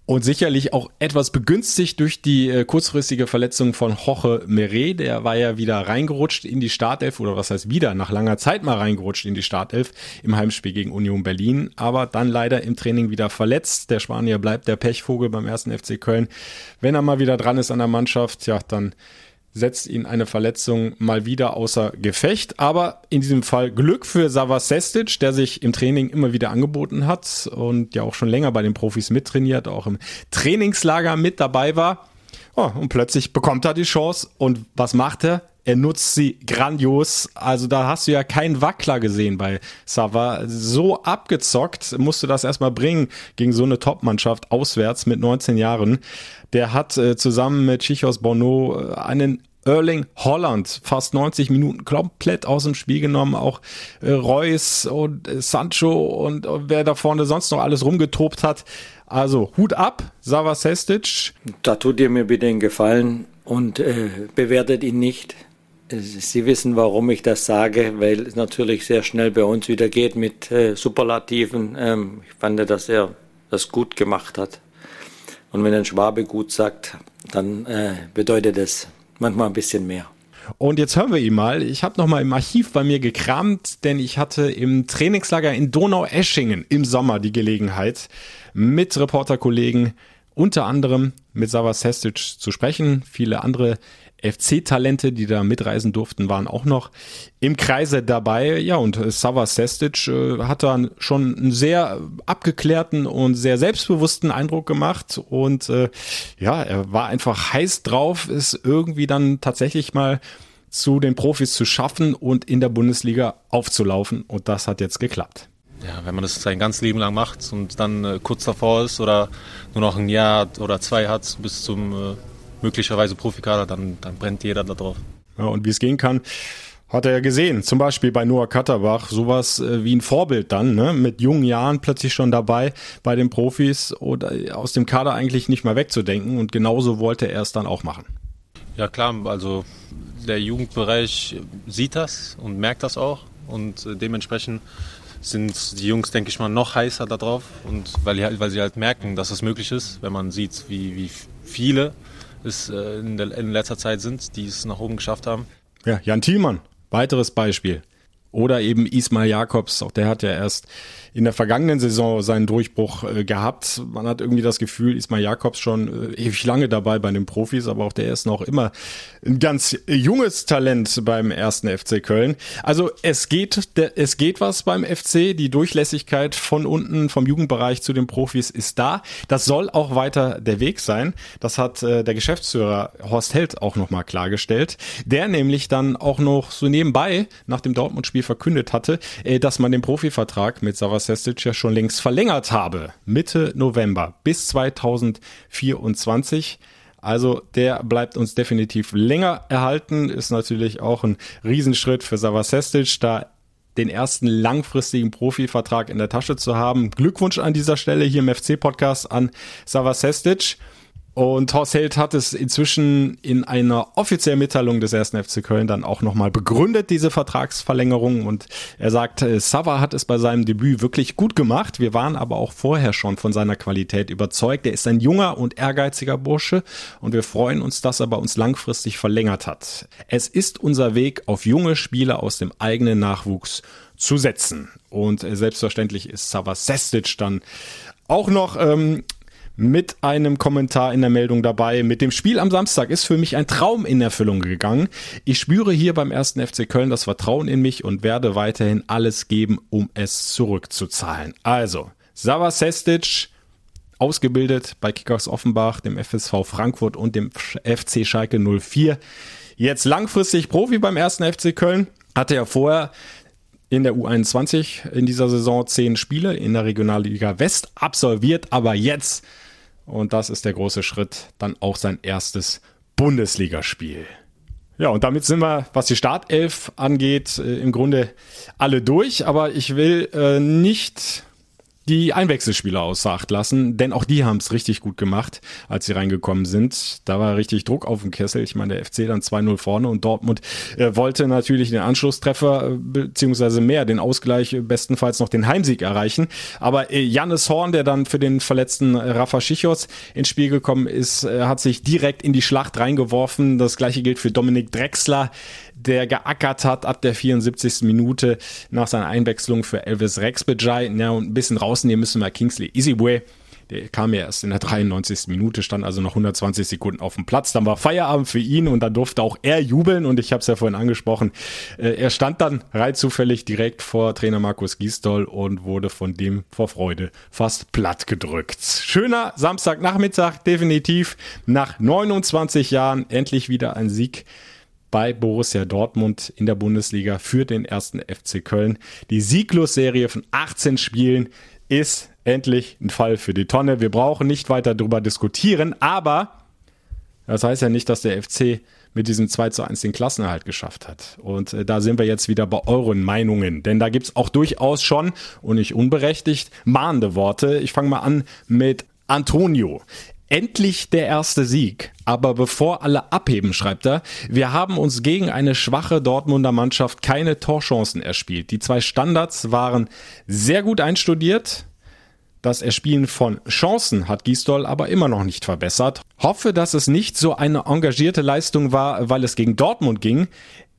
Und sicherlich auch etwas begünstigt durch die äh, kurzfristige Verletzung von Jorge Meret. Der war ja wieder reingerutscht in die Startelf oder was heißt wieder, nach langer Zeit mal reingerutscht in die Startelf im Heimspiel gegen Union Berlin. Aber dann leider im Training wieder verletzt. Der Spanier bleibt der Pechvogel beim ersten FC Köln. Wenn er mal wieder dran ist an der Mannschaft, ja, dann setzt ihn eine Verletzung mal wieder außer Gefecht. Aber in diesem Fall Glück für Sava Sestic, der sich im Training immer wieder angeboten hat und ja auch schon länger bei den Profis mittrainiert, auch im Trainingslager mit dabei war. Oh, und plötzlich bekommt er die Chance. Und was macht er? Er nutzt sie grandios. Also da hast du ja keinen Wackler gesehen bei Sava. So abgezockt musst du das erstmal bringen gegen so eine Top-Mannschaft auswärts mit 19 Jahren. Der hat äh, zusammen mit Chichos Bono äh, einen Erling Holland fast 90 Minuten komplett aus dem Spiel genommen. Auch äh, Reus und äh, Sancho und äh, wer da vorne sonst noch alles rumgetobt hat. Also Hut ab, Sava Sestic. Da tut ihr mir bitte einen Gefallen und äh, bewertet ihn nicht. Sie wissen, warum ich das sage, weil es natürlich sehr schnell bei uns wieder geht mit äh, Superlativen. Ähm, ich fand, dass er das gut gemacht hat. Und wenn ein Schwabe gut sagt, dann äh, bedeutet es manchmal ein bisschen mehr. Und jetzt hören wir ihn mal. Ich habe noch mal im Archiv bei mir gekramt, denn ich hatte im Trainingslager in Donau-Eschingen im Sommer die Gelegenheit, mit Reporterkollegen unter anderem mit Savas Hestic zu sprechen. Viele andere FC-Talente, die da mitreisen durften, waren auch noch im Kreise dabei. Ja, und Sava Sestic äh, hat dann schon einen sehr abgeklärten und sehr selbstbewussten Eindruck gemacht. Und äh, ja, er war einfach heiß drauf, es irgendwie dann tatsächlich mal zu den Profis zu schaffen und in der Bundesliga aufzulaufen. Und das hat jetzt geklappt. Ja, wenn man das sein ganzes Leben lang macht und dann äh, kurz davor ist oder nur noch ein Jahr oder zwei hat bis zum äh, möglicherweise Profikader, dann, dann brennt jeder da drauf. Ja, und wie es gehen kann, hat er ja gesehen. Zum Beispiel bei Noah Katterbach, sowas äh, wie ein Vorbild dann, ne? mit jungen Jahren plötzlich schon dabei bei den Profis oder aus dem Kader eigentlich nicht mehr wegzudenken. Und genauso wollte er es dann auch machen. Ja klar, also der Jugendbereich sieht das und merkt das auch und äh, dementsprechend sind die Jungs, denke ich mal, noch heißer darauf und weil, weil sie halt merken, dass es möglich ist, wenn man sieht, wie, wie viele es äh, in, der, in letzter Zeit sind, die es nach oben geschafft haben. Ja, Jan Thielmann, weiteres Beispiel. Oder eben Ismail Jakobs, auch der hat ja erst in der vergangenen Saison seinen Durchbruch äh, gehabt. Man hat irgendwie das Gefühl, Ismail Jakobs schon äh, ewig lange dabei bei den Profis, aber auch der ist noch immer ein ganz junges Talent beim ersten FC Köln. Also es geht, es geht was beim FC. Die Durchlässigkeit von unten, vom Jugendbereich zu den Profis ist da. Das soll auch weiter der Weg sein. Das hat äh, der Geschäftsführer Horst Held auch nochmal klargestellt. Der nämlich dann auch noch so nebenbei nach dem Dortmund-Spiel verkündet hatte, äh, dass man den Profivertrag mit Savas Sestic ja schon längst verlängert habe. Mitte November bis 2024. Also der bleibt uns definitiv länger erhalten. Ist natürlich auch ein Riesenschritt für Sava Sestic, da den ersten langfristigen Profivertrag in der Tasche zu haben. Glückwunsch an dieser Stelle hier im FC-Podcast an Sava Sestic. Und Horst Held hat es inzwischen in einer offiziellen Mitteilung des ersten FC Köln dann auch nochmal begründet, diese Vertragsverlängerung. Und er sagt, äh, Sava hat es bei seinem Debüt wirklich gut gemacht. Wir waren aber auch vorher schon von seiner Qualität überzeugt. Er ist ein junger und ehrgeiziger Bursche und wir freuen uns, dass er bei uns langfristig verlängert hat. Es ist unser Weg, auf junge Spieler aus dem eigenen Nachwuchs zu setzen. Und äh, selbstverständlich ist Sava Sestic dann auch noch ähm, mit einem Kommentar in der Meldung dabei. Mit dem Spiel am Samstag ist für mich ein Traum in Erfüllung gegangen. Ich spüre hier beim ersten FC Köln das Vertrauen in mich und werde weiterhin alles geben, um es zurückzuzahlen. Also, Sava Sestic, ausgebildet bei Kickers Offenbach, dem FSV Frankfurt und dem FC Schalke 04. Jetzt langfristig Profi beim ersten FC Köln. Hatte ja vorher in der U21 in dieser Saison zehn Spiele in der Regionalliga West absolviert, aber jetzt und das ist der große Schritt, dann auch sein erstes Bundesligaspiel. Ja, und damit sind wir, was die Startelf angeht, äh, im Grunde alle durch. Aber ich will äh, nicht die Einwechselspieler Acht lassen, denn auch die haben es richtig gut gemacht, als sie reingekommen sind. Da war richtig Druck auf dem Kessel. Ich meine, der FC dann 2-0 vorne und Dortmund äh, wollte natürlich den Anschlusstreffer äh, beziehungsweise mehr, den Ausgleich, äh, bestenfalls noch den Heimsieg erreichen. Aber äh, Jannis Horn, der dann für den verletzten Rafa Schichos ins Spiel gekommen ist, äh, hat sich direkt in die Schlacht reingeworfen. Das gleiche gilt für Dominik Drexler der geackert hat ab der 74. Minute nach seiner Einwechslung für Elvis Rexbejai. Ja, und ein bisschen rausnehmen müssen wir Kingsley Easyway Der kam ja erst in der 93. Minute, stand also noch 120 Sekunden auf dem Platz. Dann war Feierabend für ihn und dann durfte auch er jubeln und ich habe es ja vorhin angesprochen. Äh, er stand dann rein zufällig direkt vor Trainer Markus Gisdol und wurde von dem vor Freude fast platt gedrückt. Schöner Samstagnachmittag, definitiv. Nach 29 Jahren endlich wieder ein Sieg bei Borussia Dortmund in der Bundesliga für den ersten FC Köln. Die Sieglosserie von 18 Spielen ist endlich ein Fall für die Tonne. Wir brauchen nicht weiter darüber diskutieren, aber das heißt ja nicht, dass der FC mit diesem 2 zu 1 den Klassenerhalt geschafft hat. Und äh, da sind wir jetzt wieder bei euren Meinungen. Denn da gibt's auch durchaus schon, und nicht unberechtigt, mahnende Worte. Ich fange mal an mit Antonio. Endlich der erste Sieg. Aber bevor alle abheben, schreibt er, wir haben uns gegen eine schwache Dortmunder Mannschaft keine Torchancen erspielt. Die zwei Standards waren sehr gut einstudiert. Das Erspielen von Chancen hat Gisdol aber immer noch nicht verbessert. Hoffe, dass es nicht so eine engagierte Leistung war, weil es gegen Dortmund ging.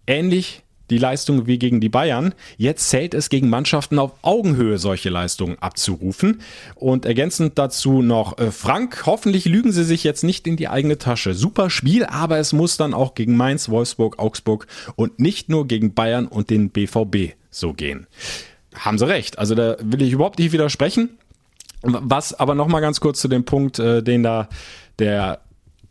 Ähnlich die Leistung wie gegen die Bayern. Jetzt zählt es gegen Mannschaften auf Augenhöhe solche Leistungen abzurufen. Und ergänzend dazu noch äh, Frank, hoffentlich lügen sie sich jetzt nicht in die eigene Tasche. Super Spiel, aber es muss dann auch gegen Mainz, Wolfsburg, Augsburg und nicht nur gegen Bayern und den BVB so gehen. Haben sie recht. Also da will ich überhaupt nicht widersprechen. Was aber noch mal ganz kurz zu dem Punkt, äh, den da der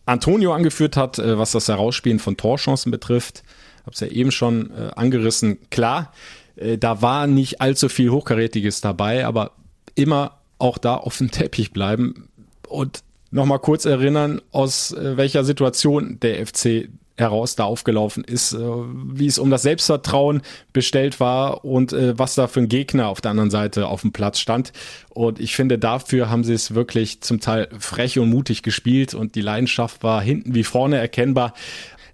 Antonio angeführt hat, äh, was das Herausspielen von Torchancen betrifft habe es ja eben schon äh, angerissen. Klar, äh, da war nicht allzu viel Hochkarätiges dabei, aber immer auch da auf dem Teppich bleiben und nochmal kurz erinnern, aus äh, welcher Situation der FC heraus da aufgelaufen ist, äh, wie es um das Selbstvertrauen bestellt war und äh, was da für ein Gegner auf der anderen Seite auf dem Platz stand. Und ich finde, dafür haben sie es wirklich zum Teil frech und mutig gespielt und die Leidenschaft war hinten wie vorne erkennbar.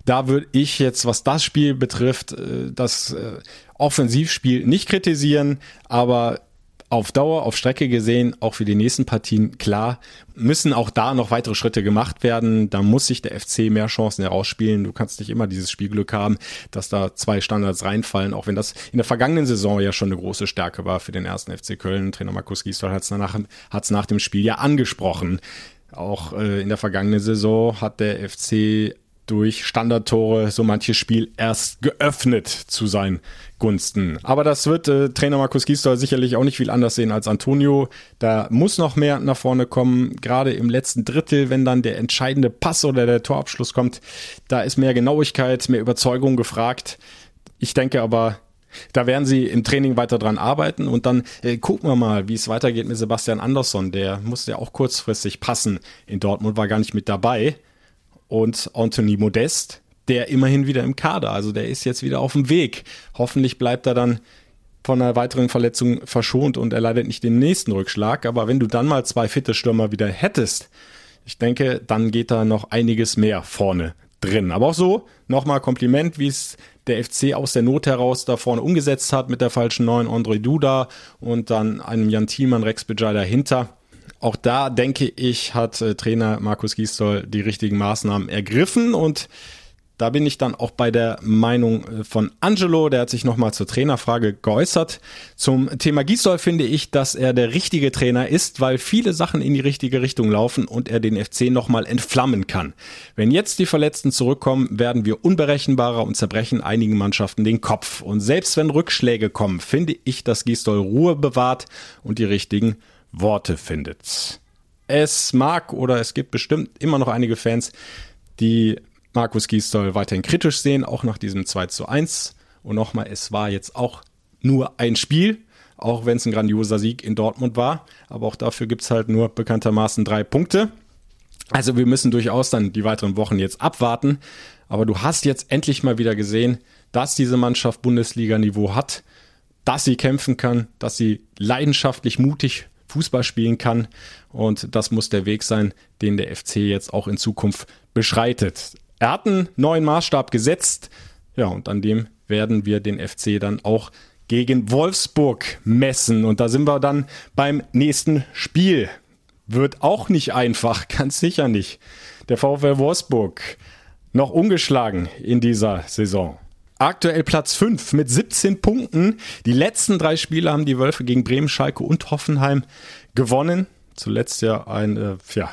Da würde ich jetzt, was das Spiel betrifft, äh, das äh, Offensivspiel nicht kritisieren, aber auf Dauer, auf Strecke gesehen, auch für die nächsten Partien, klar, müssen auch da noch weitere Schritte gemacht werden. Da muss sich der FC mehr Chancen herausspielen. Du kannst nicht immer dieses Spielglück haben, dass da zwei Standards reinfallen, auch wenn das in der vergangenen Saison ja schon eine große Stärke war für den ersten FC Köln. Trainer Markus Giesel hat es nach, nach dem Spiel ja angesprochen. Auch äh, in der vergangenen Saison hat der FC durch Standardtore so manches Spiel erst geöffnet zu seinen Gunsten. Aber das wird äh, Trainer Markus Gisdol sicherlich auch nicht viel anders sehen als Antonio. Da muss noch mehr nach vorne kommen, gerade im letzten Drittel, wenn dann der entscheidende Pass oder der Torabschluss kommt. Da ist mehr Genauigkeit, mehr Überzeugung gefragt. Ich denke aber, da werden sie im Training weiter dran arbeiten und dann äh, gucken wir mal, wie es weitergeht mit Sebastian Andersson. Der musste ja auch kurzfristig passen. In Dortmund war gar nicht mit dabei und Anthony Modest, der immerhin wieder im Kader, also der ist jetzt wieder auf dem Weg. Hoffentlich bleibt er dann von einer weiteren Verletzung verschont und er leidet nicht den nächsten Rückschlag. Aber wenn du dann mal zwei fitte Stürmer wieder hättest, ich denke, dann geht da noch einiges mehr vorne drin. Aber auch so, nochmal Kompliment, wie es der FC aus der Not heraus da vorne umgesetzt hat mit der falschen neuen André Duda und dann einem Jan Thielmann, Rex Bejai dahinter. Auch da denke ich, hat äh, Trainer Markus Gisdol die richtigen Maßnahmen ergriffen und da bin ich dann auch bei der Meinung äh, von Angelo, der hat sich nochmal zur Trainerfrage geäußert. Zum Thema Gisdol finde ich, dass er der richtige Trainer ist, weil viele Sachen in die richtige Richtung laufen und er den FC nochmal entflammen kann. Wenn jetzt die Verletzten zurückkommen, werden wir unberechenbarer und zerbrechen einigen Mannschaften den Kopf. Und selbst wenn Rückschläge kommen, finde ich, dass Gisdol Ruhe bewahrt und die richtigen Worte findet. Es mag oder es gibt bestimmt immer noch einige Fans, die Markus Gisdol weiterhin kritisch sehen, auch nach diesem 2 zu 1. Und nochmal, es war jetzt auch nur ein Spiel, auch wenn es ein grandioser Sieg in Dortmund war. Aber auch dafür gibt es halt nur bekanntermaßen drei Punkte. Also wir müssen durchaus dann die weiteren Wochen jetzt abwarten. Aber du hast jetzt endlich mal wieder gesehen, dass diese Mannschaft Bundesliga-Niveau hat, dass sie kämpfen kann, dass sie leidenschaftlich mutig Fußball spielen kann. Und das muss der Weg sein, den der FC jetzt auch in Zukunft beschreitet. Er hat einen neuen Maßstab gesetzt. Ja, und an dem werden wir den FC dann auch gegen Wolfsburg messen. Und da sind wir dann beim nächsten Spiel. Wird auch nicht einfach, ganz sicher nicht. Der VfL Wolfsburg noch ungeschlagen in dieser Saison. Aktuell Platz 5 mit 17 Punkten. Die letzten drei Spiele haben die Wölfe gegen Bremen, Schalke und Hoffenheim gewonnen. Zuletzt ja ein, äh, ja,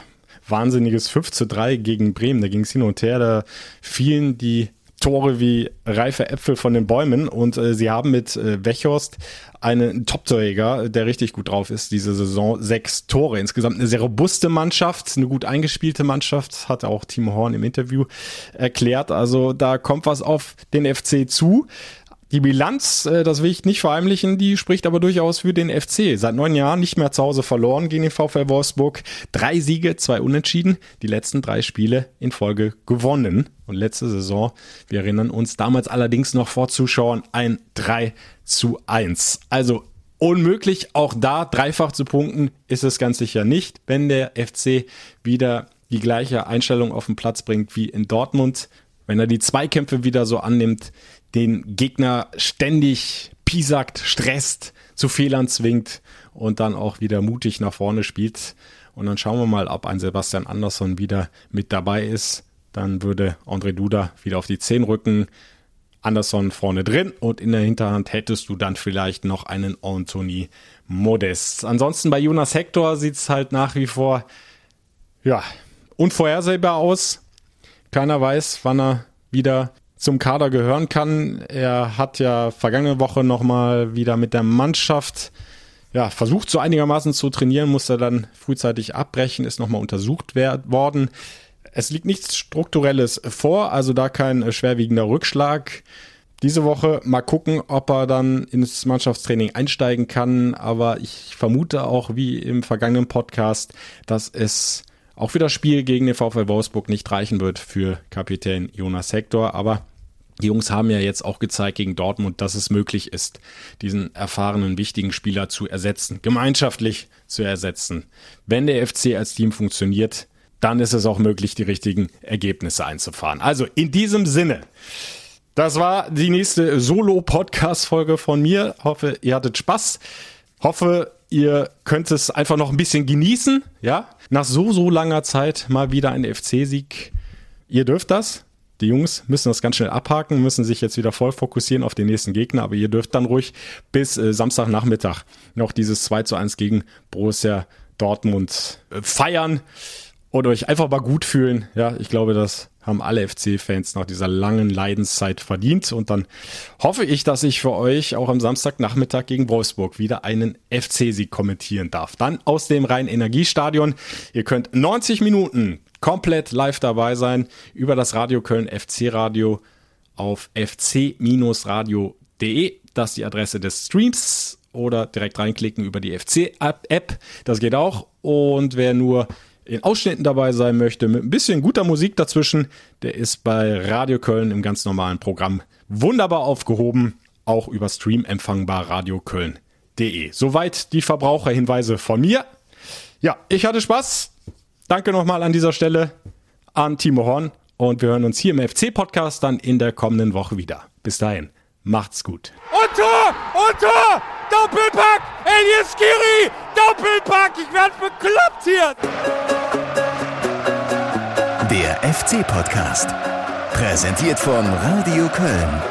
wahnsinniges 5 zu 3 gegen Bremen. Da ging es hin und her, da fielen die Tore wie reife Äpfel von den Bäumen und äh, sie haben mit äh, Wechhorst einen Top-Torjäger, der richtig gut drauf ist, diese Saison sechs Tore. Insgesamt eine sehr robuste Mannschaft, eine gut eingespielte Mannschaft, hat auch Timo Horn im Interview erklärt. Also da kommt was auf den FC zu. Die Bilanz, äh, das will ich nicht verheimlichen, die spricht aber durchaus für den FC. Seit neun Jahren nicht mehr zu Hause verloren gegen den VfL Wolfsburg. Drei Siege, zwei Unentschieden, die letzten drei Spiele in Folge gewonnen. Und letzte Saison, wir erinnern uns damals allerdings noch vor Zuschauern, ein 3 zu 1. Also unmöglich, auch da dreifach zu punkten ist es ganz sicher nicht, wenn der FC wieder die gleiche Einstellung auf den Platz bringt wie in Dortmund. Wenn er die Zweikämpfe wieder so annimmt, den Gegner ständig piesackt, stresst, zu Fehlern zwingt und dann auch wieder mutig nach vorne spielt. Und dann schauen wir mal, ob ein Sebastian Andersson wieder mit dabei ist. Dann würde André Duda wieder auf die 10 rücken. Andersson vorne drin und in der Hinterhand hättest du dann vielleicht noch einen Anthony Modest. Ansonsten bei Jonas Hector sieht es halt nach wie vor ja, unvorhersehbar aus. Keiner weiß, wann er wieder zum Kader gehören kann. Er hat ja vergangene Woche nochmal wieder mit der Mannschaft ja, versucht, so einigermaßen zu trainieren, musste dann frühzeitig abbrechen, ist nochmal untersucht worden. Es liegt nichts Strukturelles vor, also da kein schwerwiegender Rückschlag. Diese Woche mal gucken, ob er dann ins Mannschaftstraining einsteigen kann. Aber ich vermute auch, wie im vergangenen Podcast, dass es auch für das Spiel gegen den VfL Wolfsburg nicht reichen wird für Kapitän Jonas Hector. Aber die Jungs haben ja jetzt auch gezeigt gegen Dortmund, dass es möglich ist, diesen erfahrenen, wichtigen Spieler zu ersetzen, gemeinschaftlich zu ersetzen. Wenn der FC als Team funktioniert, dann ist es auch möglich, die richtigen Ergebnisse einzufahren. Also in diesem Sinne, das war die nächste Solo-Podcast-Folge von mir. Hoffe, ihr hattet Spaß. Hoffe, ihr könnt es einfach noch ein bisschen genießen. Ja, nach so, so langer Zeit mal wieder ein FC-Sieg. Ihr dürft das. Die Jungs müssen das ganz schnell abhaken, müssen sich jetzt wieder voll fokussieren auf den nächsten Gegner, aber ihr dürft dann ruhig bis äh, Samstagnachmittag noch dieses 2 zu 1 gegen Borussia Dortmund äh, feiern und euch einfach mal gut fühlen. Ja, ich glaube, das haben alle FC-Fans nach dieser langen Leidenszeit verdient. Und dann hoffe ich, dass ich für euch auch am Samstagnachmittag gegen Wolfsburg wieder einen FC-Sieg kommentieren darf. Dann aus dem Rhein-Energiestadion. Ihr könnt 90 Minuten komplett live dabei sein über das Radio Köln FC Radio auf fc-radio.de. Das ist die Adresse des Streams oder direkt reinklicken über die FC-App. Das geht auch. Und wer nur in Ausschnitten dabei sein möchte, mit ein bisschen guter Musik dazwischen, der ist bei Radio Köln im ganz normalen Programm wunderbar aufgehoben, auch über Stream empfangbar radioköln.de. Soweit die Verbraucherhinweise von mir. Ja, ich hatte Spaß. Danke nochmal an dieser Stelle an Timo Horn und wir hören uns hier im FC-Podcast dann in der kommenden Woche wieder. Bis dahin, macht's gut. Und Tor! Und Tor! Doppelpack! Elias Giri! Doppelpack! Ich werde bekloppt hier! Der FC-Podcast. Präsentiert von Radio Köln.